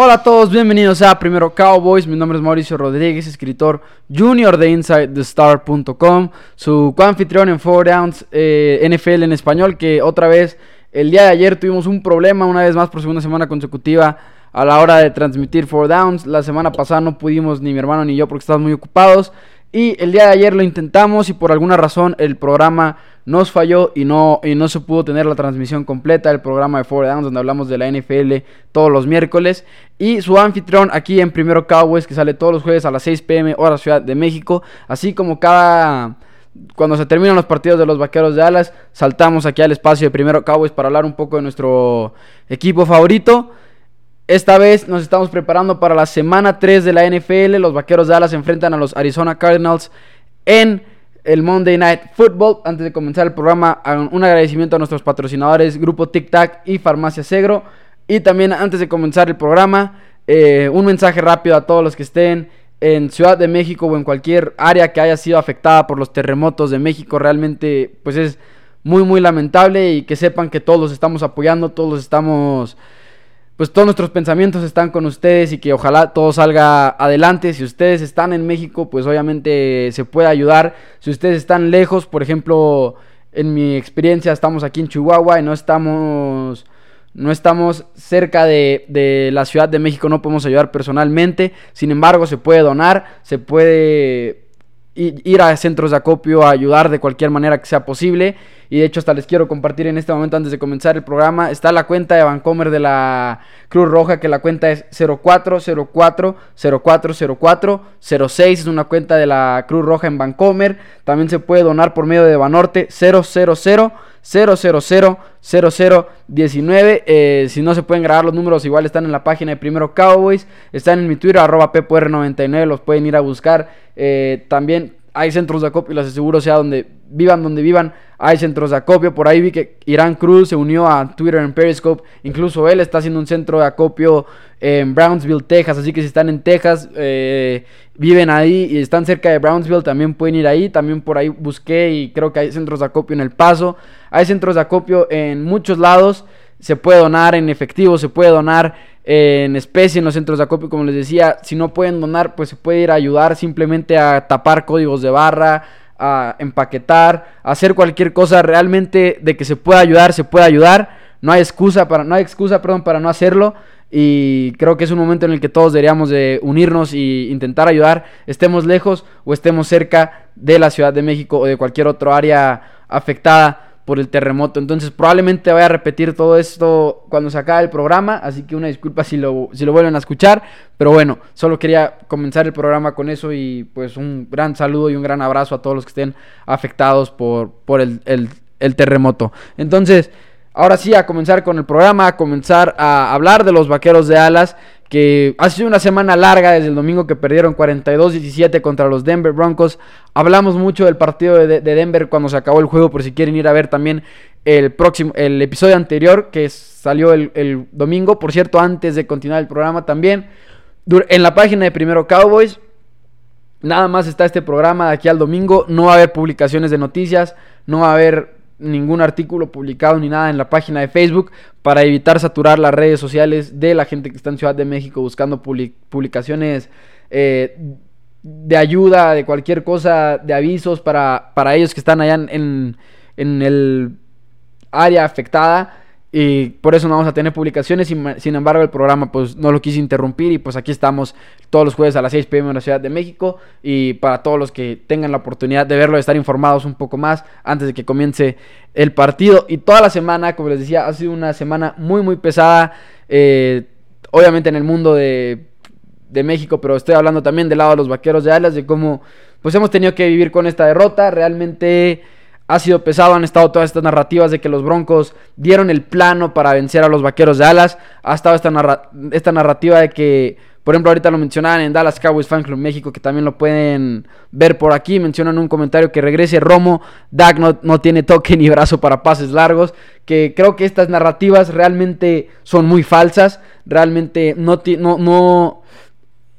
Hola a todos, bienvenidos a Primero Cowboys. Mi nombre es Mauricio Rodríguez, escritor junior de InsideTheStar.com, su coanfitrión en Four Downs eh, NFL en español. Que otra vez, el día de ayer tuvimos un problema, una vez más por segunda semana consecutiva, a la hora de transmitir Four Downs. La semana pasada no pudimos, ni mi hermano ni yo, porque estábamos muy ocupados. Y el día de ayer lo intentamos y por alguna razón el programa nos falló y no, y no se pudo tener la transmisión completa del programa de Four Downs donde hablamos de la NFL todos los miércoles. Y su anfitrión aquí en Primero Cowboys que sale todos los jueves a las 6 pm hora Ciudad de México. Así como cada... Cuando se terminan los partidos de los Vaqueros de Alas, saltamos aquí al espacio de Primero Cowboys para hablar un poco de nuestro equipo favorito. Esta vez nos estamos preparando para la semana 3 de la NFL. Los Vaqueros de Dallas enfrentan a los Arizona Cardinals en el Monday Night Football. Antes de comenzar el programa, un agradecimiento a nuestros patrocinadores Grupo Tic Tac y Farmacia Segro. Y también antes de comenzar el programa, eh, un mensaje rápido a todos los que estén en Ciudad de México o en cualquier área que haya sido afectada por los terremotos de México. Realmente, pues es muy, muy lamentable y que sepan que todos los estamos apoyando, todos los estamos pues todos nuestros pensamientos están con ustedes y que ojalá todo salga adelante. Si ustedes están en México, pues obviamente se puede ayudar. Si ustedes están lejos, por ejemplo, en mi experiencia estamos aquí en Chihuahua y no estamos no estamos cerca de, de, la Ciudad de México, no podemos ayudar personalmente. Sin embargo, se puede donar, se puede ir a centros de acopio a ayudar de cualquier manera que sea posible. Y de hecho hasta les quiero compartir en este momento antes de comenzar el programa. Está la cuenta de Vancomer de la Cruz Roja, que la cuenta es 0404 0404 06. Es una cuenta de la Cruz Roja en Vancomer. También se puede donar por medio de Banorte 000 0000019. Eh, si no se pueden grabar los números, igual están en la página de Primero Cowboys. Están en mi Twitter, arroba PPR99. Los pueden ir a buscar. Eh, también hay centros de acopio, les aseguro, sea donde vivan, donde vivan, hay centros de acopio. Por ahí vi que Irán Cruz se unió a Twitter en Periscope. Incluso él está haciendo un centro de acopio en Brownsville, Texas. Así que si están en Texas, eh, viven ahí y están cerca de Brownsville, también pueden ir ahí. También por ahí busqué y creo que hay centros de acopio en El Paso. Hay centros de acopio en muchos lados. Se puede donar en efectivo, se puede donar en especie en los centros de acopio, como les decía. Si no pueden donar, pues se puede ir a ayudar simplemente a tapar códigos de barra, a empaquetar, a hacer cualquier cosa realmente de que se pueda ayudar, se puede ayudar. No hay excusa para, no hay excusa, perdón, para no hacerlo. Y creo que es un momento en el que todos deberíamos de unirnos e intentar ayudar, estemos lejos o estemos cerca de la Ciudad de México o de cualquier otro área afectada por el terremoto. Entonces probablemente vaya a repetir todo esto cuando se acabe el programa, así que una disculpa si lo, si lo vuelven a escuchar, pero bueno, solo quería comenzar el programa con eso y pues un gran saludo y un gran abrazo a todos los que estén afectados por, por el, el terremoto. Entonces, ahora sí, a comenzar con el programa, a comenzar a hablar de los vaqueros de alas que ha sido una semana larga desde el domingo que perdieron 42-17 contra los Denver Broncos. Hablamos mucho del partido de, Denver cuando se acabó el juego, por si quieren ir a ver también el próximo, el episodio anterior que salió el, domingo. Por cierto, antes de continuar el programa también, en la página de Primero Cowboys, nada más está este programa de aquí al domingo. No va a haber publicaciones de noticias, no va a haber ningún artículo publicado ni nada en la página de Facebook para evitar saturar las redes sociales de la gente que está en Ciudad de México buscando publicaciones eh, de ayuda, de cualquier cosa, de avisos para, para ellos que están allá en, en el área afectada. Y por eso no vamos a tener publicaciones. Sin, embargo, el programa pues no lo quise interrumpir. Y pues aquí estamos todos los jueves a las 6 pm en la Ciudad de México. Y para todos los que tengan la oportunidad de verlo, de estar informados un poco más antes de que comience el partido. Y toda la semana, como les decía, ha sido una semana muy, muy pesada. Eh, obviamente en el mundo de, de México, pero estoy hablando también del lado de los vaqueros de Alas, de cómo pues hemos tenido que vivir con esta derrota. Realmente ha sido pesado, han estado todas estas narrativas de que los Broncos dieron el plano para vencer a los Vaqueros de Dallas, ha estado esta, esta narrativa de que, por ejemplo, ahorita lo mencionaban en Dallas Cowboys Fan Club México, que también lo pueden ver por aquí, mencionan un comentario que regrese Romo, Dak no, tiene toque ni brazo para pases largos, que creo que estas narrativas realmente son muy falsas, realmente no, no, no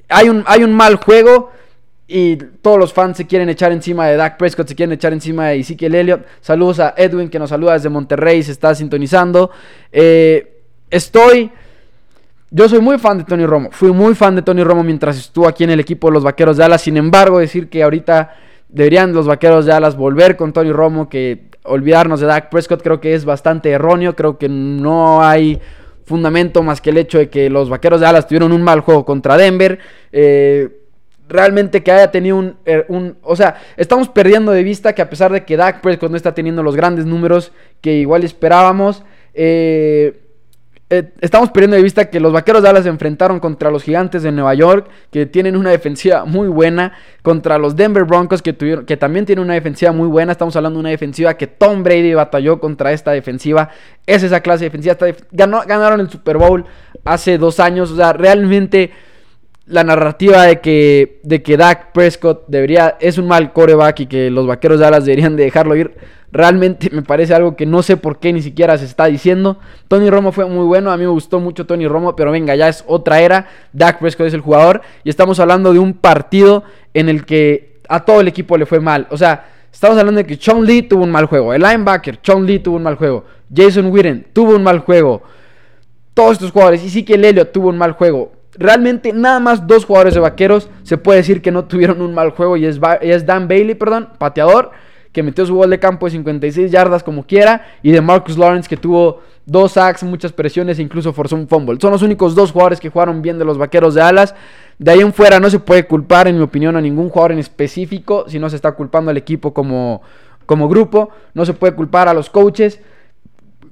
hay un, hay un mal juego, y todos los fans se quieren echar encima de Dak Prescott, se quieren echar encima de Ezekiel Elliott. Saludos a Edwin que nos saluda desde Monterrey, se está sintonizando. Eh, estoy yo soy muy fan de Tony Romo. Fui muy fan de Tony Romo mientras estuvo aquí en el equipo de los Vaqueros de Dallas. Sin embargo, decir que ahorita deberían los Vaqueros de Dallas volver con Tony Romo, que olvidarnos de Dak Prescott creo que es bastante erróneo. Creo que no hay fundamento más que el hecho de que los Vaqueros de Dallas tuvieron un mal juego contra Denver. Eh, realmente que haya tenido un, er, un, O sea, estamos perdiendo de vista que a pesar de que Dak Prescott no está teniendo los grandes números que igual esperábamos, eh, eh, estamos perdiendo de vista que los Vaqueros de Dallas se enfrentaron contra los Gigantes de Nueva York, que tienen una defensiva muy buena, contra los Denver Broncos, que, tuvieron, que también tienen una defensiva muy buena. Estamos hablando de una defensiva que Tom Brady batalló contra esta defensiva. Es esa clase de defensiva. ganaron el Super Bowl hace dos años. O sea, realmente la narrativa de que, de que Dak Prescott debería, es un mal coreback y que los Vaqueros de Dallas deberían de dejarlo ir Realmente me parece algo que no sé por qué ni siquiera se está diciendo. Tony Romo fue muy bueno, a mí me gustó mucho Tony Romo, pero venga, ya es otra era. Dak Prescott es el jugador y estamos hablando de un partido en el que a todo el equipo le fue mal. O sea, estamos hablando de que Sean Lee tuvo un mal juego, el linebacker Sean Lee tuvo un mal juego, Jason Witten tuvo un mal juego. Todos estos jugadores, y sí que Lelio tuvo un mal juego realmente nada más dos jugadores de vaqueros se puede decir que no tuvieron un mal juego y es, Dan Bailey, perdón, pateador que metió su gol de campo de 56 yardas como quiera, y de Marcus Lawrence que tuvo dos sacks, muchas presiones e incluso forzó un fumble. Son los únicos dos jugadores que jugaron bien de los Vaqueros de Alas. De ahí en fuera no se puede culpar, en mi opinión, a ningún jugador en específico, si no se está culpando al equipo como, como grupo, no se puede culpar a los coaches.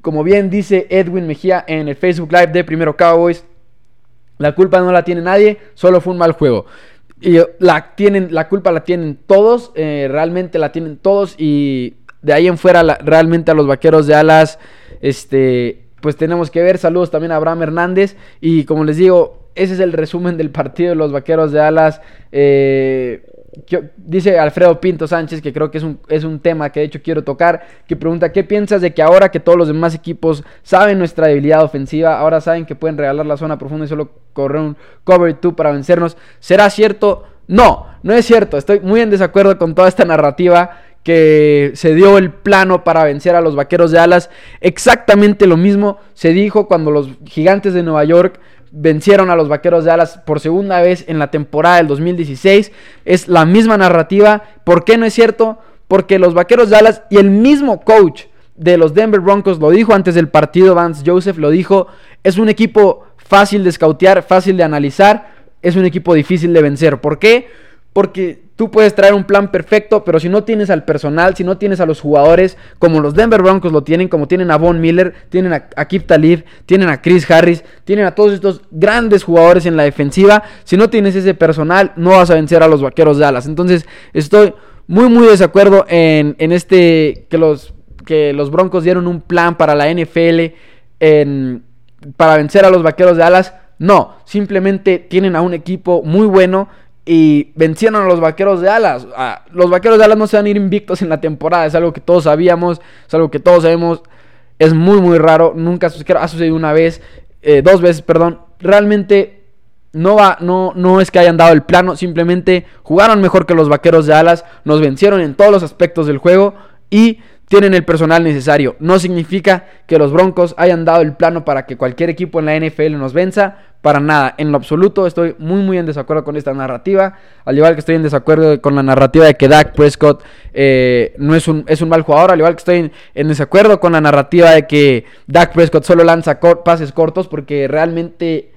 Como bien dice Edwin Mejía en el Facebook Live de Primero Cowboys, la culpa no la tiene nadie, solo fue un mal juego. Y la, tienen, la culpa la tienen todos, eh, realmente la tienen todos. Y de ahí en fuera, realmente a los vaqueros de alas, este, pues tenemos que ver. Saludos también a Abraham Hernández. Y como les digo, ese es el resumen del partido de los vaqueros de alas. Eh, dice Alfredo Pinto Sánchez, que creo que es un, es un tema que de hecho quiero tocar, que pregunta, ¿qué piensas de que ahora que todos los demás equipos saben nuestra debilidad ofensiva, ahora saben que pueden regalar la zona profunda y solo correr un cover 2 para vencernos? ¿Será cierto? No, no es cierto. Estoy muy en desacuerdo con toda esta narrativa que se dio el plano para vencer a los Vaqueros de Alas. Exactamente lo mismo se dijo cuando los Gigantes de Nueva York vencieron a los Vaqueros de Dallas por segunda vez en la temporada del 2016. Es la misma narrativa. ¿Por qué no es cierto? Porque los Vaqueros de Dallas y el mismo coach de los Denver Broncos lo dijo antes del partido, Vance Joseph lo dijo, es un equipo fácil de scoutear, fácil de analizar, es un equipo difícil de vencer. ¿Por qué? Porque Tú puedes traer un plan perfecto, pero si no tienes al personal, si no tienes a los jugadores, como los Denver Broncos lo tienen, como tienen a Von Miller, tienen a, Kip Talib, tienen a Chris Harris, tienen a todos estos grandes jugadores en la defensiva, si no tienes ese personal, no vas a vencer a los Vaqueros de Alas. Entonces, estoy muy, muy desacuerdo en, en este, que los, que los Broncos dieron un plan para la NFL en, para vencer a los Vaqueros de Alas. No, simplemente tienen a un equipo muy bueno y vencieron a los vaqueros de alas. los vaqueros de alas no se van a ir invictos en la temporada, es algo que todos sabíamos, es algo que todos sabemos. Es muy, muy raro, nunca ha sucedido una vez, eh, dos veces, perdón. Realmente no, va, no, no es que hayan dado el plano, simplemente jugaron mejor que los vaqueros de alas, nos vencieron en todos los aspectos del juego y tienen el personal necesario. No significa que los Broncos hayan dado el plano para que cualquier equipo en la NFL nos venza. Para nada, en lo absoluto estoy muy muy en desacuerdo con esta narrativa. Al igual que estoy en desacuerdo con la narrativa de que Dak Prescott eh, no es un, es un mal jugador. Al igual que estoy en, desacuerdo con la narrativa de que Dak Prescott solo lanza pases cortos porque realmente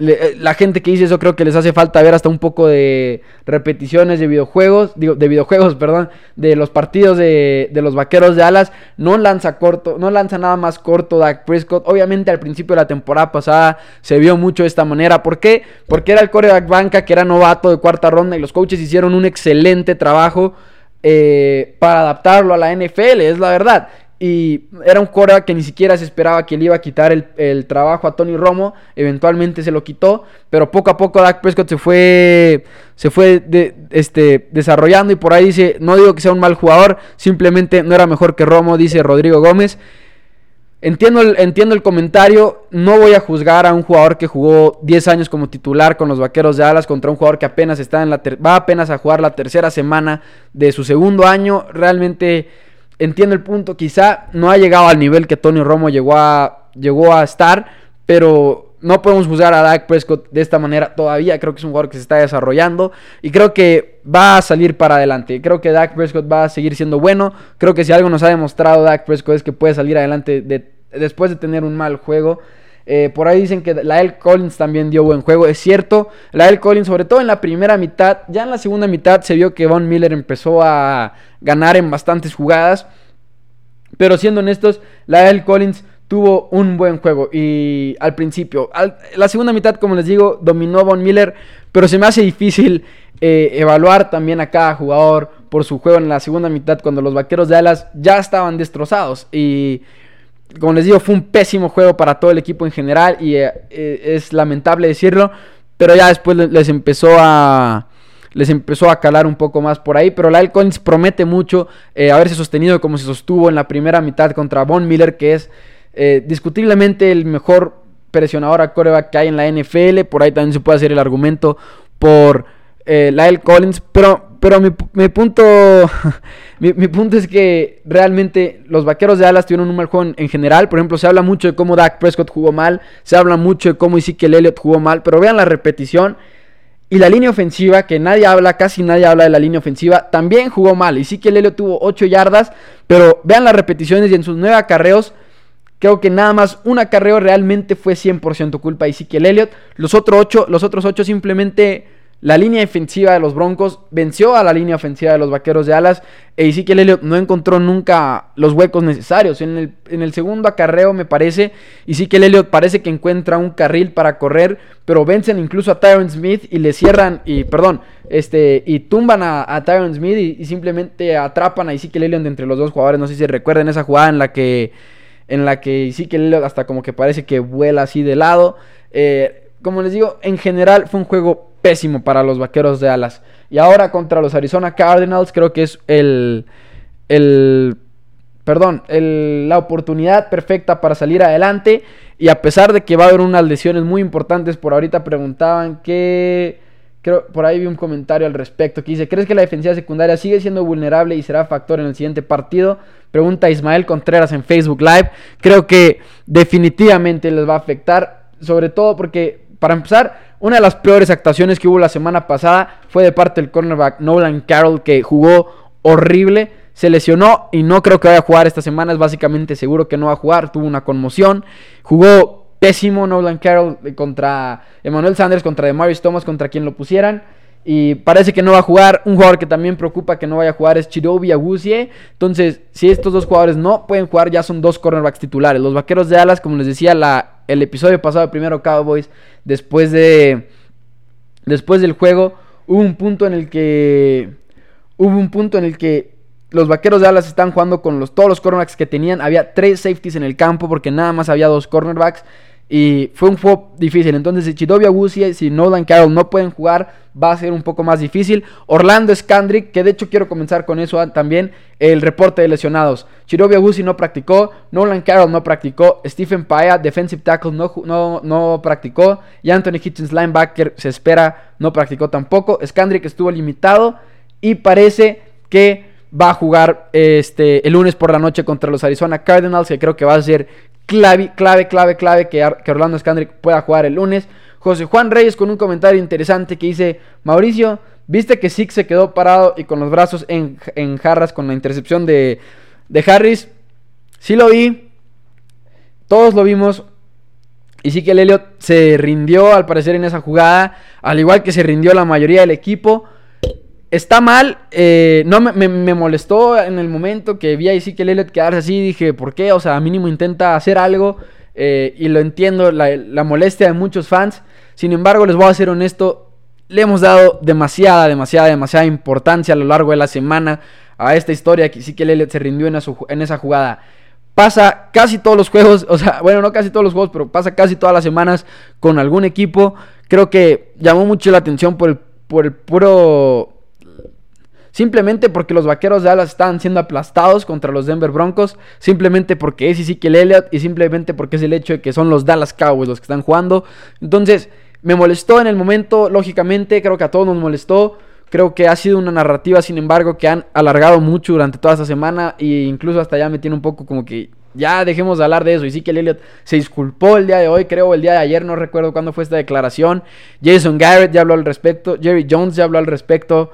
eh, la gente que dice eso creo que les hace falta ver hasta un poco de repeticiones de videojuegos, digo, de videojuegos, perdón, de los partidos de, los vaqueros de alas. No lanza corto, no lanza nada más corto Dak Prescott. Obviamente al principio de la temporada pasada se vio mucho de esta manera. ¿Por qué? Porque era el coreback banca que era novato de cuarta ronda y los coaches hicieron un excelente trabajo eh, para adaptarlo a la NFL, es la verdad. Y era un Cora que ni siquiera se esperaba que le iba a quitar el, trabajo a Tony Romo. Eventualmente se lo quitó. Pero poco a poco Dak Prescott se fue, se fue este, desarrollando. Y por ahí dice, no digo que sea un mal jugador. Simplemente no era mejor que Romo, dice Rodrigo Gómez. Entiendo el, entiendo el comentario. No voy a juzgar a un jugador que jugó 10 años como titular con los Vaqueros de Alas contra un jugador que apenas está en la va apenas a jugar la tercera semana de su segundo año. Realmente entiendo el punto, quizá no ha llegado al nivel que Tony Romo llegó a, llegó a estar, pero no podemos juzgar a Dak Prescott de esta manera todavía. Creo que es un jugador que se está desarrollando y creo que va a salir para adelante. Creo que Dak Prescott va a seguir siendo bueno. Creo que si algo nos ha demostrado Dak Prescott es que puede salir adelante después de tener un mal juego. Eh, por ahí dicen que Lael Collins también dio buen juego. Es cierto, Lael Collins, sobre todo en la primera mitad, ya en la segunda mitad se vio que Von Miller empezó a ganar en bastantes jugadas. Pero siendo honestos, Lael Collins tuvo un buen juego. Y al principio, la segunda mitad, como les digo, dominó Von Miller. Pero se me hace difícil eh, evaluar también a cada jugador por su juego en la segunda mitad cuando los vaqueros de Alas ya estaban destrozados. Y como les digo, fue un pésimo juego para todo el equipo en general y eh, eh, es lamentable decirlo, pero ya después les empezó a les empezó a calar un poco más por ahí, pero Lyle Collins promete mucho eh, haberse sostenido como se sostuvo en la primera mitad contra Von Miller, que es discutiblemente el mejor presionador a coreback que hay en la NFL, por ahí también se puede hacer el argumento por Lyle Collins, pero pero mi, punto mi, punto es que realmente los vaqueros de Dallas tuvieron un mal juego en, general. Por ejemplo, se habla mucho de cómo Dak Prescott jugó mal, se habla mucho de cómo Ezekiel Elliott jugó mal, pero vean la repetición. Y la línea ofensiva, que nadie habla, casi nadie habla de la línea ofensiva, también jugó mal. Ezekiel Elliott tuvo 8 yardas, pero vean las repeticiones y en sus 9 acarreos, creo que nada más un acarreo realmente fue 100% culpa de Ezekiel Elliott. Los, otros 8, los otros 8 simplemente la línea defensiva de los Broncos venció a la línea ofensiva de los Vaqueros de Alas e Ezekiel Elliott no encontró nunca los huecos necesarios. En el, en el segundo acarreo me parece, Ezekiel Elliott parece que encuentra un carril para correr, pero vencen incluso a Tyron Smith y le cierran, y perdón, este, y tumban a, Tyron Smith y, simplemente atrapan a Ezekiel Elliott entre los dos jugadores. No sé si recuerden esa jugada en la que, en la que Ezekiel Elliott hasta como que parece que vuela así de lado. Eh, como les digo, en general fue un juego pésimo para los vaqueros de alas. Y ahora contra los Arizona Cardinals, creo que es el. el perdón, la oportunidad perfecta para salir adelante. Y a pesar de que va a haber unas lesiones muy importantes, por ahorita preguntaban que. Creo, por ahí vi un comentario al respecto que dice: ¿Crees que la defensiva secundaria sigue siendo vulnerable y será factor en el siguiente partido? Pregunta Ismael Contreras en Facebook Live. Creo que definitivamente les va a afectar, sobre todo porque, para empezar, una de las peores actuaciones que hubo la semana pasada fue de parte del cornerback Nolan Carroll, que jugó horrible. Se lesionó y no creo que vaya a jugar esta semana. Es básicamente seguro que no va a jugar. Tuvo una conmoción. Jugó pésimo Nolan Carroll contra Emmanuel Sanders, contra Demarius Thomas, contra quien lo pusieran. Y parece que no va a jugar. Un jugador que también preocupa que no vaya a jugar es Chidobi Agusie. Entonces, si estos dos jugadores no pueden jugar, ya son dos cornerbacks titulares. Los vaqueros de Dallas, como les decía, la el episodio pasado, primero Cowboys, después de después del juego, hubo un punto en el que hubo un punto en el que los vaqueros de Dallas están jugando con los, todos los cornerbacks que tenían. Había tres safeties en el campo porque nada más había dos cornerbacks. Y fue un juego difícil. Entonces, si Chidovia Agusi, si Nolan Carroll no pueden jugar, va a ser un poco más difícil. Orlando Scandrick, que de hecho quiero comenzar con eso también, el reporte de lesionados. Chidovia Agusi no practicó, Nolan Carroll no practicó, Stephen Paya, defensive tackle, no, no, no practicó. Y Anthony Hitchens, linebacker, se espera, no practicó tampoco. Scandrick estuvo limitado y parece que va a jugar este, el lunes por la noche contra los Arizona Cardinals, que creo que va a ser clave, clave, clave, clave que, Orlando Scandrick pueda jugar el lunes. José Juan Reyes con un comentario interesante que dice, Mauricio, ¿viste que Six se quedó parado y con los brazos en, jarras con la intercepción de, de Harris? Sí lo vi, todos lo vimos. Y sí que el Elliot se rindió al parecer en esa jugada, al igual que se rindió la mayoría del equipo. Está mal, eh, no me, molestó en el momento que vi a Ezekiel Elliott quedarse así, dije, ¿por qué? O sea, mínimo intenta hacer algo eh, y lo entiendo, la, molestia de muchos fans. Sin embargo, les voy a ser honesto, le hemos dado demasiada, demasiada, demasiada importancia a lo largo de la semana a esta historia que Ezekiel Elliott se rindió en, en esa jugada. Pasa casi todos los juegos, o sea, bueno, no casi todos los juegos, pero pasa casi todas las semanas con algún equipo. Creo que llamó mucho la atención por el, por el puro Simplemente porque los vaqueros de Dallas estaban siendo aplastados contra los Denver Broncos. Simplemente porque es Ezekiel Elliott. Y simplemente porque es el hecho de que son los Dallas Cowboys los que están jugando. Entonces, me molestó en el momento. Lógicamente, creo que a todos nos molestó. Creo que ha sido una narrativa, sin embargo, que han alargado mucho durante toda esta semana. E incluso hasta ya me tiene un poco como que Ya dejemos de hablar de eso. Y sí Elliott se disculpó el día de hoy, creo, el día de ayer, no recuerdo cuándo fue esta declaración. Jason Garrett ya habló al respecto. Jerry Jones ya habló al respecto.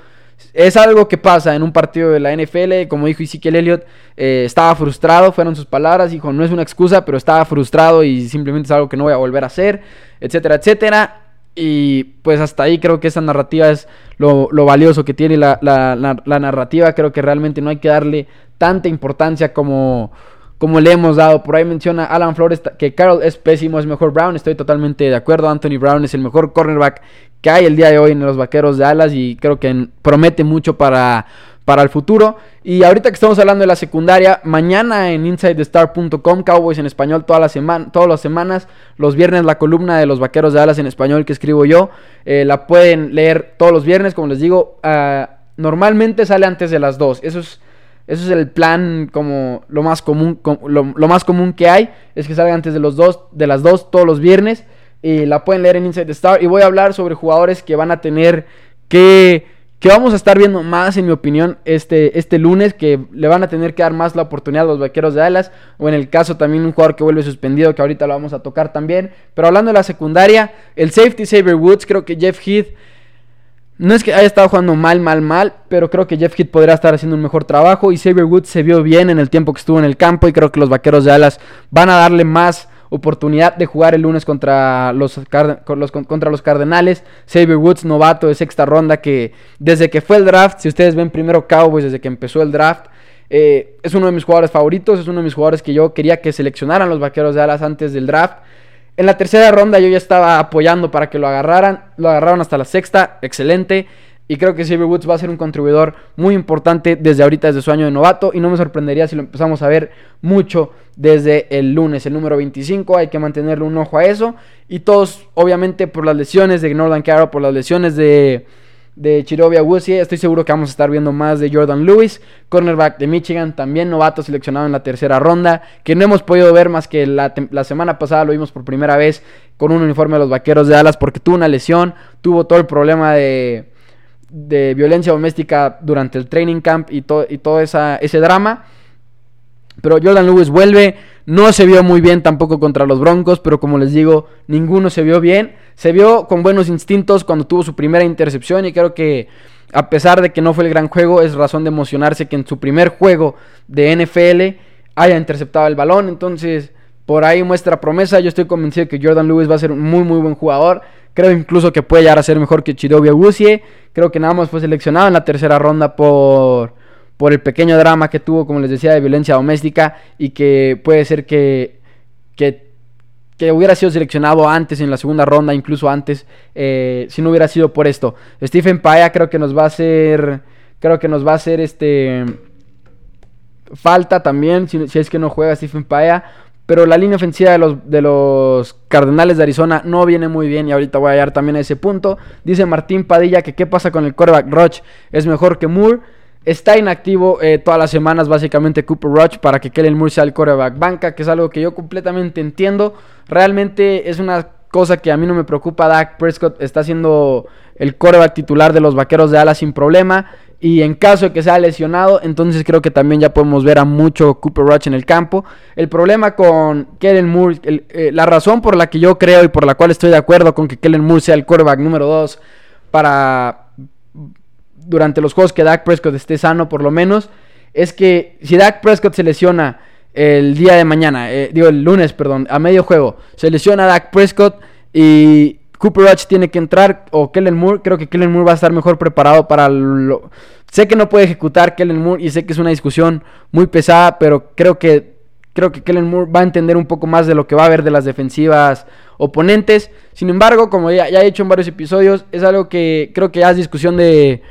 Es algo que pasa en un partido de la NFL. Como dijo Ezekiel Elliott, eh, estaba frustrado, fueron sus palabras. Dijo, no es una excusa, pero estaba frustrado y simplemente es algo que no voy a volver a hacer, etcétera, etcétera. Y pues hasta ahí creo que esa narrativa es lo, valioso que tiene la, la, narrativa. Creo que realmente no hay que darle tanta importancia como, como le hemos dado. Por ahí menciona Alan Flores que Carroll es pésimo, es mejor Brown. Estoy totalmente de acuerdo. Anthony Brown es el mejor cornerback que hay el día de hoy en los Vaqueros de Alas y creo que promete mucho para, para el futuro. Y ahorita que estamos hablando de la secundaria, mañana en InsideTheStar.com, Cowboys en español toda la semana, todas las semanas, los viernes la columna de los Vaqueros de Alas en español que escribo yo, eh, la pueden leer todos los viernes, como les digo, ah, normalmente sale antes de las 2, eso es... Eso es el plan como lo más común, lo, más común que hay, es que salga antes de los dos, de las 2 todos los viernes. Y la pueden leer en Inside the Star. Y voy a hablar sobre jugadores que van a tener que que vamos a estar viendo más, en mi opinión, este, este lunes, que le van a tener que dar más la oportunidad a los vaqueros de Dallas, o en el caso también un jugador que vuelve suspendido, que ahorita lo vamos a tocar también. Pero hablando de la secundaria, el safety Saber Woods, creo que Jeff Heath, no es que haya estado jugando mal, mal, mal, pero creo que Jeff Heath podría estar haciendo un mejor trabajo, y Saber Woods se vio bien en el tiempo que estuvo en el campo, y creo que los vaqueros de Dallas van a darle más oportunidad de jugar el lunes contra los, contra los Cardenales. Xavier Woods, novato de sexta ronda, que desde que fue el draft, si ustedes ven primero Cowboys, desde que empezó el draft, eh, es uno de mis jugadores favoritos, es uno de mis jugadores que yo quería que seleccionaran los Vaqueros de Alas antes del draft. En la tercera ronda yo ya estaba apoyando para que lo agarraran, lo agarraron hasta la sexta, excelente. Y creo que Xavier Woods va a ser un contribuidor muy importante desde ahorita, desde su año de novato. Y no me sorprendería si lo empezamos a ver mucho desde el lunes, el número 25. Hay que mantenerle un ojo a eso. Y todos, obviamente, por las lesiones de Northern Caro, por las lesiones de, de Chirovia Wusie, estoy seguro que vamos a estar viendo más de Jordan Lewis, cornerback de Michigan, también novato seleccionado en la tercera ronda, que no hemos podido ver más que la, la semana pasada lo vimos por primera vez con un uniforme de los Vaqueros de Dallas porque tuvo una lesión, tuvo todo el problema de violencia doméstica durante el training camp y, y todo ese drama. Pero Jordan Lewis vuelve, no se vio muy bien tampoco contra los Broncos, pero como les digo, ninguno se vio bien. Se vio con buenos instintos cuando tuvo su primera intercepción y creo que a pesar de que no fue el gran juego, es razón de emocionarse que en su primer juego de NFL haya interceptado el balón. Entonces, por ahí muestra promesa. Yo estoy convencido que Jordan Lewis va a ser un muy, muy buen jugador. Creo incluso que puede llegar a ser mejor que Chidobia Wusie. Creo que nada más fue seleccionado en la tercera ronda por, por el pequeño drama que tuvo, como les decía, de violencia doméstica. Y que puede ser que, que, hubiera sido seleccionado antes, en la segunda ronda, incluso antes, eh, si no hubiera sido por esto. Stephen Paya creo que nos va a hacer. Creo que nos va a hacer este. Falta también, si, si es que no juega Stephen Paya pero la línea ofensiva de los, de los Cardenales de Arizona no viene muy bien y ahorita voy a llegar también a ese punto. Dice Martín Padilla que qué pasa con el quarterback Roach. Es mejor que Moore. Está inactivo eh, todas las semanas básicamente Cooper Roach para que Kellen Moore sea el quarterback banca, que es algo que yo completamente entiendo. Realmente es una cosa que a mí no me preocupa. Dak Prescott está siendo el quarterback titular de los Vaqueros de Alas sin problema. Y en caso de que sea lesionado, entonces creo que también ya podemos ver a mucho Cooper Rush en el campo. El problema con Kellen Moore, eh, la razón por la que yo creo y por la cual estoy de acuerdo con que Kellen Moore sea el quarterback número 2 para durante los juegos que Dak Prescott esté sano por lo menos, es que si Dak Prescott se lesiona el día de mañana, eh, digo el lunes, perdón, a medio juego, se lesiona Dak Prescott y Cooper Rush tiene que entrar o Kellen Moore, creo que Kellen Moore va a estar mejor preparado para lo... Sé que no puede ejecutar Kellen Moore y sé que es una discusión muy pesada, pero creo que creo que Kellen Moore va a entender un poco más de lo que va a haber de las defensivas oponentes. Sin embargo, como ya, ya he dicho en varios episodios, es algo que creo que ya es discusión de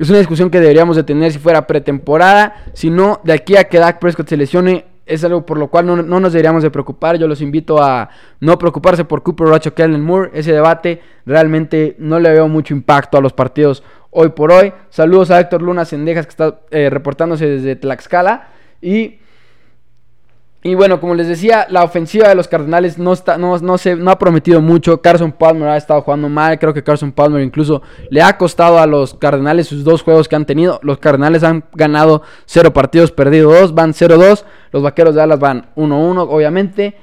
es una discusión que deberíamos de tener si fuera pretemporada, si no de aquí a que Dak Prescott se lesione es algo por lo cual no, nos deberíamos de preocupar. Yo los invito a no preocuparse por Cooper Rush o Kellen Moore. Ese debate realmente no le veo mucho impacto a los partidos hoy por hoy. Saludos a Héctor Luna Sendejas que está eh, reportándose desde Tlaxcala. Y Y bueno, como les decía, la ofensiva de los Cardenales no, está, no, no, se, no ha prometido mucho. Carson Palmer ha estado jugando mal. Creo que Carson Palmer incluso le ha costado a los Cardenales sus dos juegos que han tenido. Los Cardenales han ganado 0 partidos, perdido 2, van 0-2. Los Vaqueros de Dallas van 1-1, obviamente.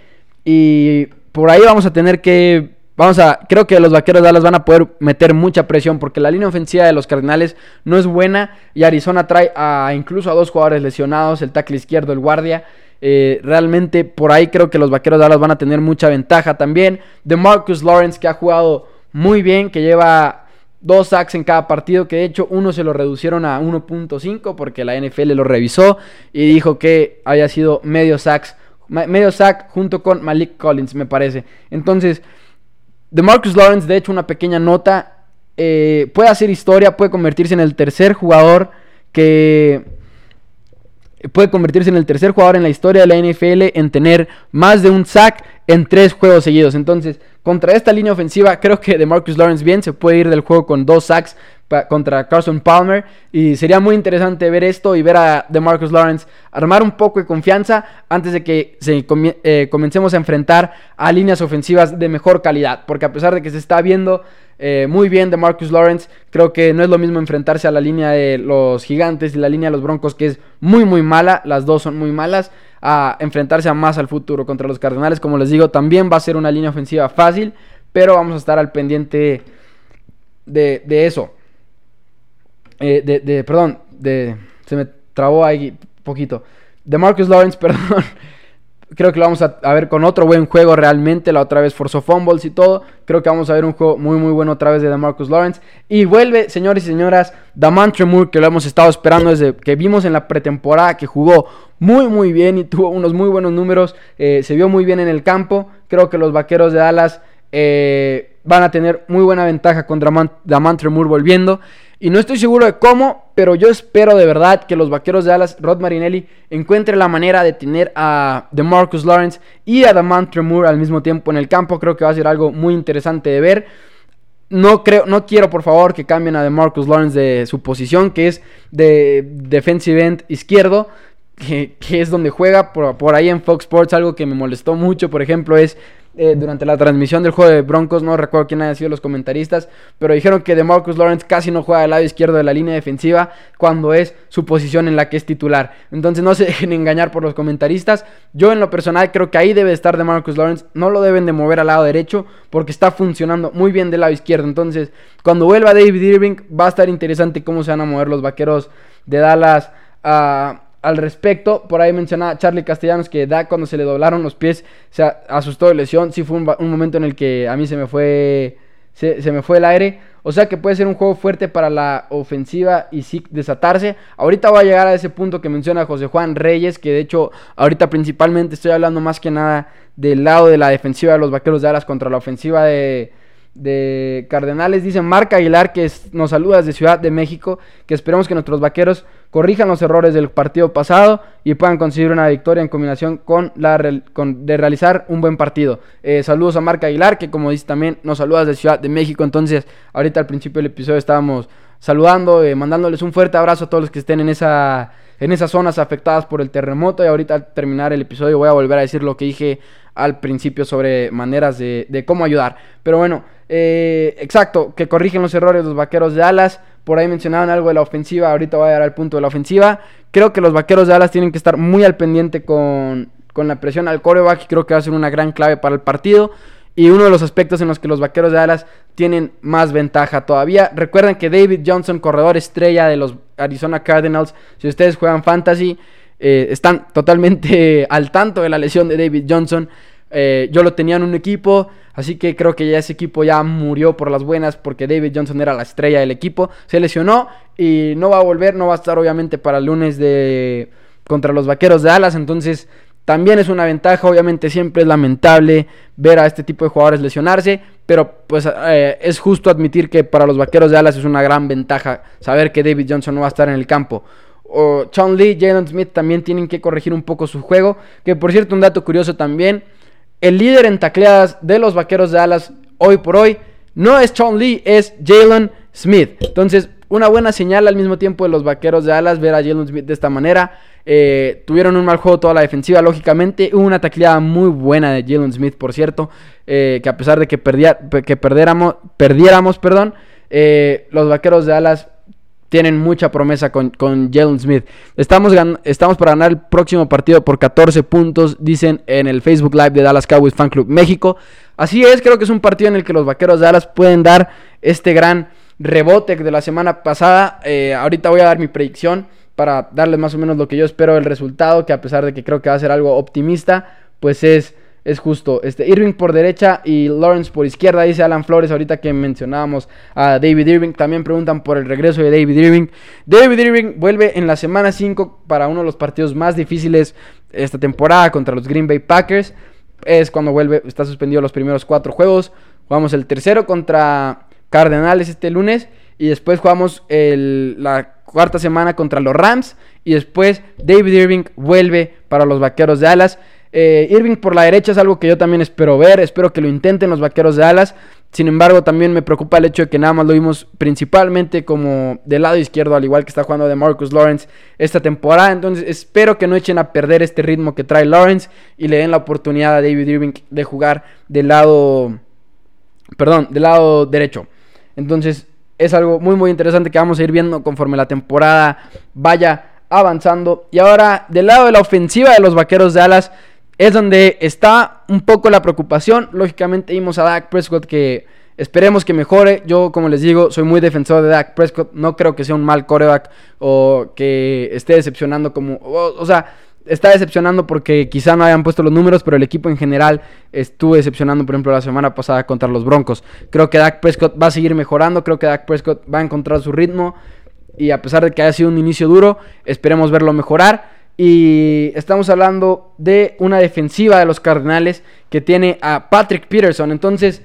Y por ahí vamos a tener que Vamos a, creo que los vaqueros de Dallas van a poder meter mucha presión porque la línea ofensiva de los Cardenales no es buena y Arizona trae a incluso a dos jugadores lesionados, el tackle izquierdo, el guardia. Eh, realmente por ahí creo que los vaqueros de Dallas van a tener mucha ventaja también. De Marcus Lawrence que ha jugado muy bien, que lleva dos sacks en cada partido, que de hecho uno se lo reducieron a 1.5 porque la NFL lo revisó y dijo que había sido medio sacks, medio sack junto con Malik Collins, me parece. Entonces, de Marcus Lawrence, de hecho, una pequeña nota. Eh, puede hacer historia, puede convertirse en el tercer jugador que. Puede convertirse en el tercer jugador en la historia de la NFL en tener más de un sack en tres juegos seguidos. Entonces, contra esta línea ofensiva, creo que de Marcus Lawrence bien se puede ir del juego con dos sacks contra Carson Palmer. Y sería muy interesante ver esto y ver a DeMarcus Lawrence armar un poco de confianza antes de que se eh, comencemos a enfrentar a líneas ofensivas de mejor calidad. Porque a pesar de que se está viendo eh, muy bien de Marcus Lawrence. Creo que no es lo mismo enfrentarse a la línea de los gigantes y la línea de los broncos, que es muy, muy mala. Las dos son muy malas. A enfrentarse a más al futuro contra los Cardenales. Como les digo, también va a ser una línea ofensiva fácil. Pero vamos a estar al pendiente de, de eso. Eh, de, de, perdón, de, se me trabó ahí poquito. De Marcus Lawrence, perdón. Creo que lo vamos a, ver con otro buen juego realmente. La otra vez forzó fumbles y todo. Creo que vamos a ver un juego muy muy bueno otra vez de Marcus Lawrence. Y vuelve, señores y señoras, Damantre Moore, que lo hemos estado esperando desde que vimos en la pretemporada, que jugó muy muy bien y tuvo unos muy buenos números. Eh, se vio muy bien en el campo. Creo que los vaqueros de Dallas eh, van a tener muy buena ventaja contra Damantre Moore volviendo. Y no estoy seguro de cómo, pero yo espero de verdad que los vaqueros de Dallas, Rod Marinelli, encuentre la manera de tener a DeMarcus Lawrence y a Damantre Moore al mismo tiempo en el campo. Creo que va a ser algo muy interesante de ver. No, creo, no quiero, por favor, que cambien a DeMarcus Lawrence de su posición, que es de defensive end izquierdo, que, es donde juega. Por, por ahí en Fox Sports, algo que me molestó mucho, por ejemplo, es eh, durante la transmisión del juego de Broncos, no recuerdo quién haya sido los comentaristas, pero dijeron que DeMarcus Lawrence casi no juega del lado izquierdo de la línea defensiva cuando es su posición en la que es titular. Entonces no se dejen engañar por los comentaristas. Yo en lo personal creo que ahí debe estar DeMarcus Lawrence, no lo deben de mover al lado derecho porque está funcionando muy bien del lado izquierdo. Entonces, cuando vuelva David Irving va a estar interesante cómo se van a mover los vaqueros de Dallas a al respecto. Por ahí mencionaba Charlie Castellanos que da cuando se le doblaron los pies, se asustó de lesión. Sí fue un, momento en el que a mí se me fue se, me fue el aire. O sea que puede ser un juego fuerte para la ofensiva y sí desatarse. Ahorita voy a llegar a ese punto que menciona José Juan Reyes, que de hecho ahorita principalmente estoy hablando más que nada del lado de la defensiva de los Vaqueros de Alas contra la ofensiva de, de Cardenales. Dice Marca Aguilar que nos saluda desde Ciudad de México, que esperemos que nuestros vaqueros corrijan los errores del partido pasado y puedan conseguir una victoria en combinación con la de realizar un buen partido. Eh, saludos a Marca Aguilar, que como dice también nos saluda desde Ciudad de México. Entonces, ahorita al principio del episodio estábamos saludando, eh, mandándoles un fuerte abrazo a todos los que estén en esa en esas zonas afectadas por el terremoto y ahorita al terminar el episodio voy a volver a decir lo que dije al principio sobre maneras de, de cómo ayudar. Pero bueno, eh, exacto, que corrigen los errores los vaqueros de Alas. Por ahí mencionaban algo de la ofensiva. Ahorita voy a dar al punto de la ofensiva. Creo que los vaqueros de Alas tienen que estar muy al pendiente con, con la presión al coreback. Creo que va a ser una gran clave para el partido. Y uno de los aspectos en los que los vaqueros de Alas tienen más ventaja todavía. Recuerden que David Johnson, corredor estrella de los Arizona Cardinals, si ustedes juegan fantasy, eh, están totalmente al tanto de la lesión de David Johnson. Eh, yo lo tenía en un equipo, así que creo que ya ese equipo ya murió por las buenas porque David Johnson era la estrella del equipo. Se lesionó y no va a volver, no va a estar obviamente para el lunes de contra los Vaqueros de Dallas, entonces también es una ventaja, obviamente siempre es lamentable ver a este tipo de jugadores lesionarse, pero pues eh, es justo admitir que para los Vaqueros de Dallas es una gran ventaja saber que David Johnson no va a estar en el campo o Sean Lee, Jalen Smith también tienen que corregir un poco su juego. Que por cierto, un dato curioso también. El líder en tacleadas de los vaqueros de Dallas hoy por hoy no es Sean Lee, es Jalen Smith. Entonces, una buena señal al mismo tiempo de los vaqueros de Dallas ver a Jalen Smith de esta manera. Eh, tuvieron un mal juego toda la defensiva, lógicamente. Una taquillada muy buena de Jalen Smith, por cierto. que a pesar de que, perdía, que perdiéramos, perdiéramos perdón, los vaqueros de Alas tienen mucha promesa con, con Jalen Smith. Estamos, estamos para ganar el próximo partido por 14 puntos, dicen en el Facebook Live de Dallas Cowboys Fan Club México. Así es, creo que es un partido en el que los vaqueros de Dallas pueden dar este gran rebote de la semana pasada. Eh, ahorita voy a dar mi predicción para darles más o menos lo que yo espero del resultado, que a pesar de que creo que va a ser algo optimista, pues es es justo. Este, Irving por derecha y Lawrence por izquierda, dice Alan Flores, ahorita que mencionábamos a David Irving. También preguntan por el regreso de David Irving. David Irving vuelve en la semana 5 para uno de los partidos más difíciles esta temporada contra los Green Bay Packers. Es cuando vuelve, está suspendido los primeros cuatro juegos. Jugamos el tercero contra Cardenales este lunes. Y después jugamos la cuarta semana contra los Rams. Y después David Irving vuelve para los Vaqueros de Alas. Eh, Irving por la derecha es algo que yo también espero ver. Espero que lo intenten los vaqueros de alas. Sin embargo, también me preocupa el hecho de que nada más lo vimos principalmente como del lado izquierdo, al igual que está jugando de Marcus Lawrence esta temporada. Entonces, espero que no echen a perder este ritmo que trae Lawrence y le den la oportunidad a David Irving de jugar del lado. Perdón, del lado derecho. Entonces, es algo muy, muy interesante que vamos a ir viendo conforme la temporada vaya avanzando. Y ahora, del lado de la ofensiva de los vaqueros de alas es donde está un poco la preocupación. Lógicamente vimos a Dak Prescott que esperemos que mejore. Yo, como les digo, soy muy defensor de Dak Prescott. No creo que sea un mal coreback o que esté decepcionando como... O, sea, está decepcionando porque quizá no hayan puesto los números, pero el equipo en general estuvo decepcionando, por ejemplo, la semana pasada contra los Broncos. Creo que Dak Prescott va a seguir mejorando, creo que Dak Prescott va a encontrar su ritmo y a pesar de que haya sido un inicio duro, esperemos verlo mejorar. Y estamos hablando de una defensiva de los Cardenales que tiene a Patrick Peterson. Entonces,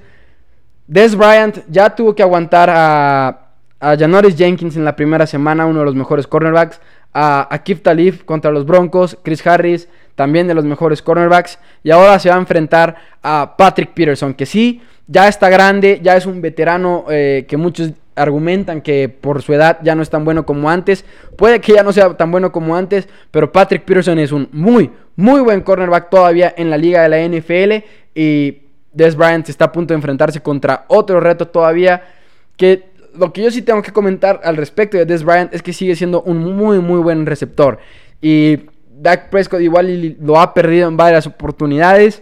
Des Bryant ya tuvo que aguantar a, a Janoris Jenkins en la primera semana, uno de los mejores cornerbacks. A, a Kif Talif contra los Broncos. Chris Harris, también de los mejores cornerbacks. Y ahora se va a enfrentar a Patrick Peterson, que sí, ya está grande, ya es un veterano eh, que muchos argumentan que por su edad ya no es tan bueno como antes. Puede que ya no sea tan bueno como antes, pero Patrick Peterson es un muy, muy buen cornerback todavía en la liga de la NFL. Y Des Bryant está a punto de enfrentarse contra otro reto todavía. Que lo que yo sí tengo que comentar al respecto de Des Bryant es que sigue siendo un muy, muy buen receptor. Y Dak Prescott igual lo ha perdido en varias oportunidades.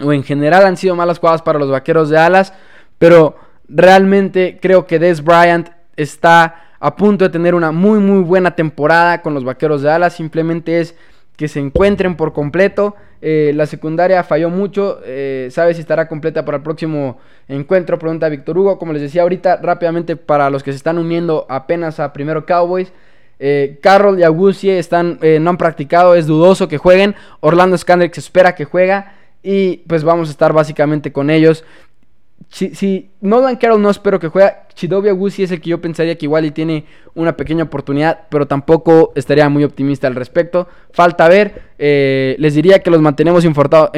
O en general han sido malas jugadas para los vaqueros de alas. Pero Realmente creo que Des Bryant está a punto de tener una muy muy buena temporada con los Vaqueros de Dallas. Simplemente es que se encuentren por completo. Eh, la secundaria falló mucho. Eh, ¿Sabe si estará completa para el próximo encuentro? Pregunta Víctor Hugo. Como les decía ahorita, rápidamente para los que se están uniendo apenas a primero Cowboys. Eh, Carroll y Agusie están, no han practicado, es dudoso que jueguen. Orlando Scandrick espera que juega. Y pues vamos a estar básicamente con ellos si, si Nolan Carroll no espero que juegue, Chidobe Agusi es el que yo pensaría que igual y tiene una pequeña oportunidad, pero tampoco estaría muy optimista al respecto. Falta ver, eh, les diría que los mantenemos informados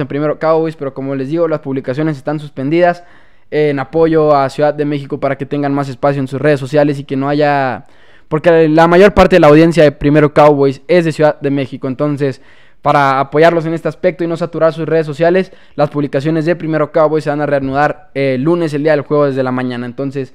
en primero Cowboys, pero como les digo, las publicaciones están suspendidas en apoyo a Ciudad de México para que tengan más espacio en sus redes sociales y que no haya... Porque la mayor parte de la audiencia de Primero Cowboys es de Ciudad de México, entonces para apoyarlos en este aspecto y no saturar sus redes sociales. Las publicaciones de Primero Cowboys se van a reanudar el lunes, el día del juego, desde la mañana. Entonces,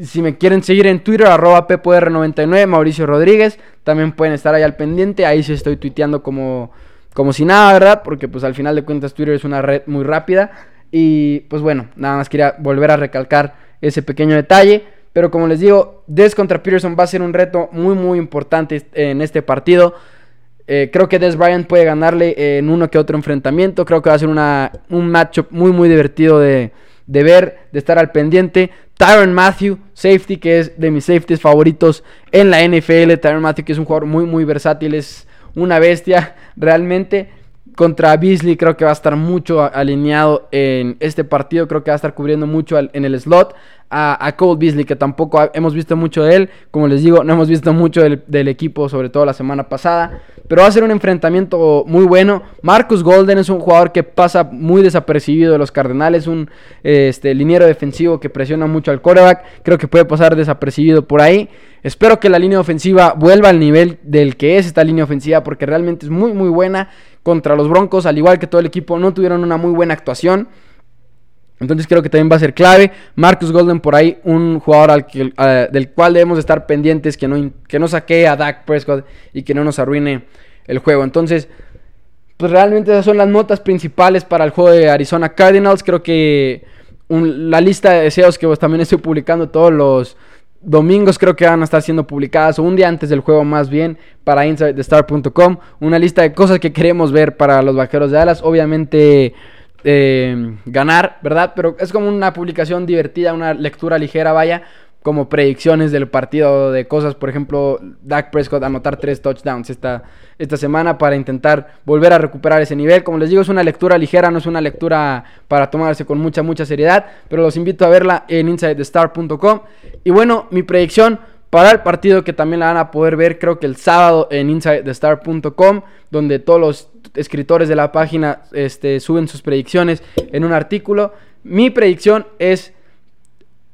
si me quieren seguir en Twitter, arroba PPR99, Mauricio Rodríguez, también pueden estar ahí al pendiente. Ahí sí estoy tuiteando como, como si nada, ¿verdad? Porque pues al final de cuentas Twitter es una red muy rápida. Y pues bueno, nada más quería volver a recalcar ese pequeño detalle. Pero como les digo, Des contra Peterson va a ser un reto muy muy importante en este partido. Eh, creo que Des Bryant puede ganarle en uno que otro enfrentamiento. Creo que va a ser una, un matchup muy, muy divertido de, ver, de estar al pendiente. Tyron Matthew, safety, que es de mis safeties favoritos en la NFL. Tyron Matthew, que es un jugador muy, muy versátil, es una bestia realmente. Contra Beasley creo que va a estar mucho alineado en este partido. Creo que va a estar cubriendo mucho en el slot. A, Cole Beasley, que tampoco hemos visto mucho de él. Como les digo, no hemos visto mucho del, equipo, sobre todo la semana pasada. Pero va a ser un enfrentamiento muy bueno. Marcus Golden es un jugador que pasa muy desapercibido de los Cardenales. Un este, liniero defensivo que presiona mucho al quarterback. Creo que puede pasar desapercibido por ahí. Espero que la línea ofensiva vuelva al nivel del que es esta línea ofensiva. Porque realmente es muy, muy buena contra los Broncos, al igual que todo el equipo, no tuvieron una muy buena actuación. Entonces creo que también va a ser clave. Marcus Golden por ahí, un jugador al que, del cual debemos estar pendientes, que no, que no saque a Dak Prescott y que no nos arruine el juego. Entonces, pues realmente esas son las notas principales para el juego de Arizona Cardinals. Creo que la lista de deseos que también estoy publicando todos los domingos creo que van a estar siendo publicadas, o un día antes del juego más bien, para InsideTheStar.com. Una lista de cosas que queremos ver para los Vaqueros de Dallas. Obviamente eh, ganar, ¿verdad? Pero es como una publicación divertida, una lectura ligera, vaya como predicciones del partido de cosas, por ejemplo, Dak Prescott anotar tres touchdowns esta, esta semana para intentar volver a recuperar ese nivel. Como les digo, es una lectura ligera, no es una lectura para tomarse con mucha, mucha seriedad, pero los invito a verla en insidethestar.com. Y bueno, mi predicción para el partido que también la van a poder ver, creo que el sábado en insidethestar.com, donde todos los escritores de la página este, suben sus predicciones en un artículo. Mi predicción es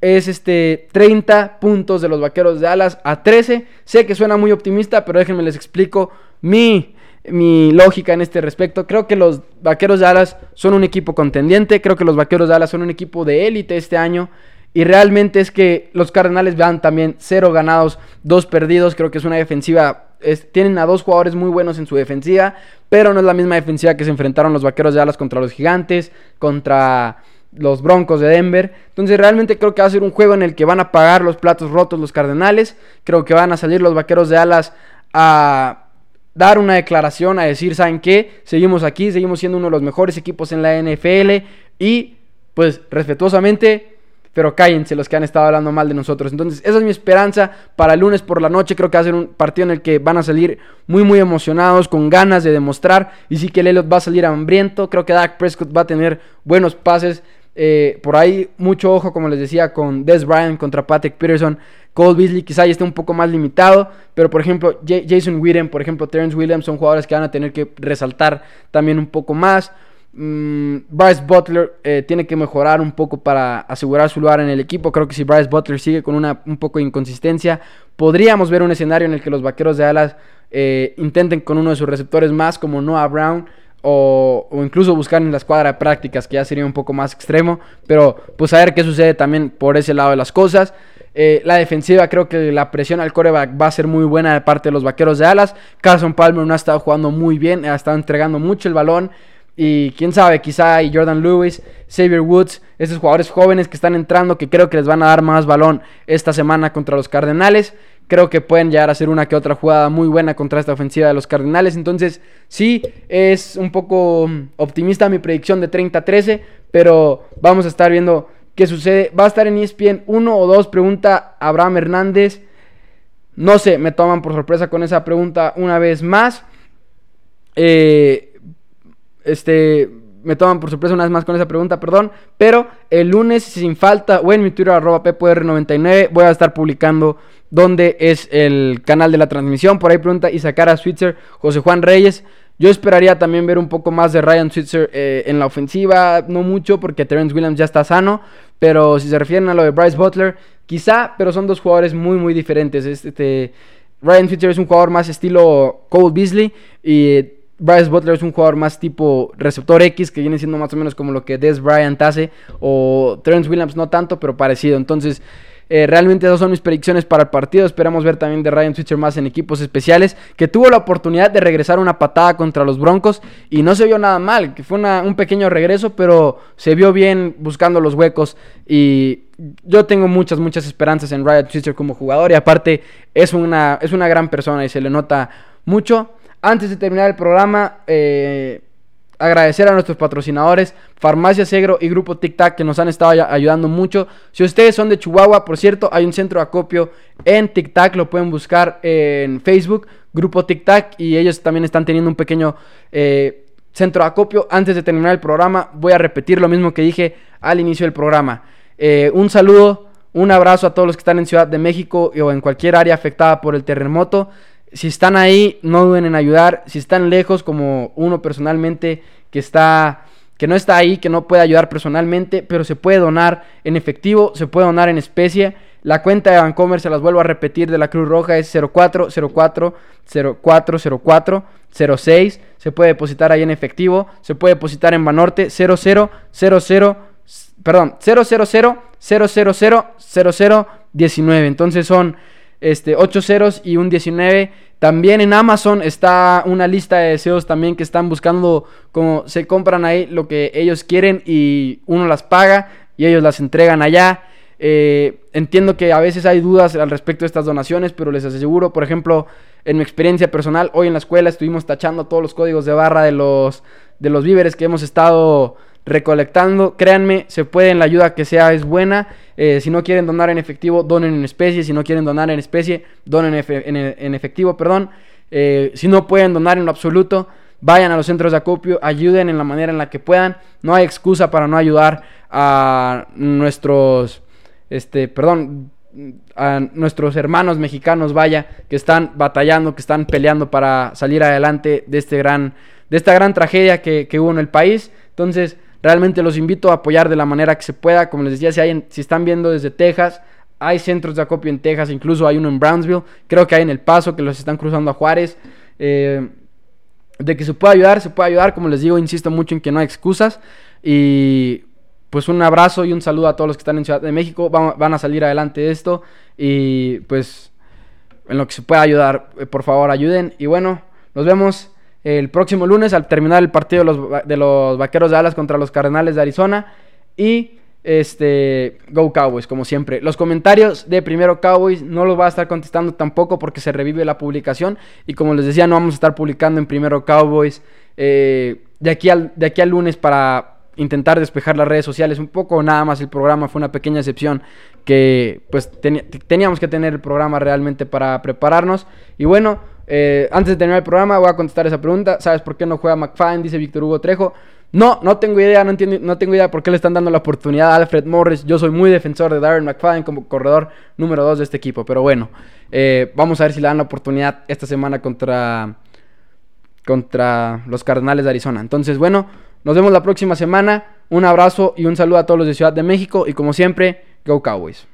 es este 30 puntos de los Vaqueros de Alas a 13. Sé que suena muy optimista, pero déjenme les explico mi, mi lógica en este respecto. Creo que los Vaqueros de Alas son un equipo contendiente, creo que los Vaqueros de Alas son un equipo de élite este año. Y realmente es que los Cardenales vean también 0 ganados, 2 perdidos. Creo que es una defensiva. tienen a dos jugadores muy buenos en su defensiva. Pero no es la misma defensiva que se enfrentaron los vaqueros de alas contra los gigantes. Contra los Broncos de Denver. Entonces realmente creo que va a ser un juego en el que van a pagar los platos rotos los Cardenales. Creo que van a salir los Vaqueros de Alas a dar una declaración, a decir, ¿saben qué? Seguimos aquí, seguimos siendo uno de los mejores equipos en la NFL y pues respetuosamente pero cállense los que han estado hablando mal de nosotros. Entonces, esa es mi esperanza para el lunes por la noche. Creo que va a ser un partido en el que van a salir muy, muy emocionados, con ganas de demostrar. Y sí que el Elliot va a salir hambriento. Creo que Dak Prescott va a tener buenos pases. Eh, por ahí mucho ojo, como les decía, con Des Bryant contra Patrick Peterson. Cole Beasley quizá ya esté un poco más limitado, pero por ejemplo Jason Witten, por ejemplo Terrence Williams son jugadores que van a tener que resaltar también un poco más. Mm, Bryce Butler eh, tiene que mejorar un poco para asegurar su lugar en el equipo. Creo que si Bryce Butler sigue con una, un poco de inconsistencia, podríamos ver un escenario en el que los vaqueros de alas eh, intenten con uno de sus receptores más, como Noah Brown, o, incluso buscar en la escuadra de prácticas, que ya sería un poco más extremo, pero pues a ver qué sucede también por ese lado de las cosas. Eh, la defensiva, creo que la presión al coreback va a ser muy buena de parte de los vaqueros de alas. Carson Palmer no ha estado jugando muy bien, ha estado entregando mucho el balón. Y quién sabe, quizá hay Jordan Lewis, Xavier Woods, esos jugadores jóvenes que están entrando, que creo que les van a dar más balón esta semana contra los Cardenales. Creo que pueden llegar a hacer una que otra jugada muy buena contra esta ofensiva de los Cardenales. Entonces, sí, es un poco optimista mi predicción de 30-13, pero vamos a estar viendo qué sucede. Va a estar en ESPN 1 o 2, pregunta Abraham Hernández. No sé, me toman por sorpresa con esa pregunta una vez más. Eh, este, me toman por sorpresa una vez más con esa pregunta, perdón. Pero el lunes, sin falta, o en mi Twitter, arroba PPR99, voy a estar publicando dónde es el canal de la transmisión. Por ahí pregunta y sacar a Switzer José Juan Reyes. Yo esperaría también ver un poco más de Ryan Switzer eh, en la ofensiva, no mucho porque Terence Williams ya está sano, pero si se refieren a lo de Bryce Butler, quizá, pero son dos jugadores muy muy diferentes. Este, Ryan Switzer es un jugador más estilo Cole Beasley y Bryce Butler es un jugador más tipo receptor X, que viene siendo más o menos como lo que Des Bryant hace, o Trent Williams no tanto, pero parecido. Entonces, eh, realmente esas son mis predicciones para el partido. Esperamos ver también de Ryan Switcher más en equipos especiales, que tuvo la oportunidad de regresar una patada contra los Broncos y no se vio nada mal, que fue un pequeño regreso, pero se vio bien buscando los huecos y yo tengo muchas, muchas esperanzas en Ryan Switcher como jugador y aparte es una, es una gran persona y se le nota mucho. Antes de terminar el programa, eh, agradecer a nuestros patrocinadores, Farmacia Segro y Grupo Tic Tac, que nos han estado ayudando mucho. Si ustedes son de Chihuahua, por cierto, hay un centro de acopio en Tic Tac, lo pueden buscar en Facebook, Grupo Tic Tac, y ellos también están teniendo un pequeño... Eh, centro de acopio. Antes de terminar el programa, voy a repetir lo mismo que dije al inicio del programa. Eh, un saludo, un abrazo a todos los que están en Ciudad de México o en cualquier área afectada por el terremoto. Si están ahí, no duden en ayudar. Si están lejos, como uno personalmente que está que no está ahí, que no puede ayudar personalmente, pero se puede donar en efectivo, se puede donar en especie. La cuenta de Bancomer, se las vuelvo a repetir, de la Cruz Roja es 0404 0404 06. Se puede depositar ahí en efectivo, se puede depositar en Banorte 0000 perdón, 000 000 19. Entonces son este 8 ceros y un 19. También en Amazon está una lista de deseos también que están buscando como se compran ahí lo que ellos quieren y uno las paga y ellos las entregan allá. Eh, entiendo que a veces hay dudas al respecto de estas donaciones, pero les aseguro, por ejemplo, en mi experiencia personal, hoy en la escuela estuvimos tachando todos los códigos de barra de los, de los víveres que hemos estado recolectando. Créanme, se puede, la ayuda que sea es buena. Eh, si no quieren donar en efectivo, donen en especie. Si no quieren donar en especie, donen en, efectivo, perdón. Eh, si no pueden donar en lo absoluto, vayan a los centros de acopio, ayuden en la manera en la que puedan. No hay excusa para no ayudar a nuestros, este, perdón, a nuestros hermanos mexicanos, vaya, que están batallando, que están peleando para salir adelante de este gran, de esta gran tragedia que, que hubo en el país. Entonces, Realmente los invito a apoyar de la manera que se pueda. Como les decía, si, hay si están viendo desde Texas, hay centros de acopio en Texas, incluso hay uno en Brownsville. Creo que hay en El Paso, que los están cruzando a Juárez. Eh, de que se pueda ayudar, se puede ayudar. Como les digo, insisto mucho en que no hay excusas. Y pues un abrazo y un saludo a todos los que están en Ciudad de México. Van, van a salir adelante de esto. Y pues en lo que se pueda ayudar, eh, por favor ayuden. Y bueno, nos vemos el próximo lunes al terminar el partido de los, de los Vaqueros de Alas contra los Cardenales de Arizona. Y este, Go Cowboys, como siempre. Los comentarios de Primero Cowboys no los va a estar contestando tampoco porque se revive la publicación. Y como les decía, no vamos a estar publicando en Primero Cowboys eh, de, aquí al, de aquí al lunes para intentar despejar las redes sociales un poco. Nada más el programa fue una pequeña excepción que pues teníamos que tener el programa realmente para prepararnos. Y bueno. Eh, antes de terminar el programa voy a contestar esa pregunta. ¿Sabes por qué no juega McFadden? Dice Víctor Hugo Trejo. No, no tengo idea, no, entiendo, no tengo idea por qué le están dando la oportunidad a Alfred Morris. Yo soy muy defensor de Darren McFadden como corredor número 2 de este equipo. Pero bueno, eh, vamos a ver si le dan la oportunidad esta semana contra, contra los Cardenales de Arizona. Entonces, bueno, nos vemos la próxima semana. Un abrazo y un saludo a todos los de Ciudad de México. Y como siempre, Go Cowboys.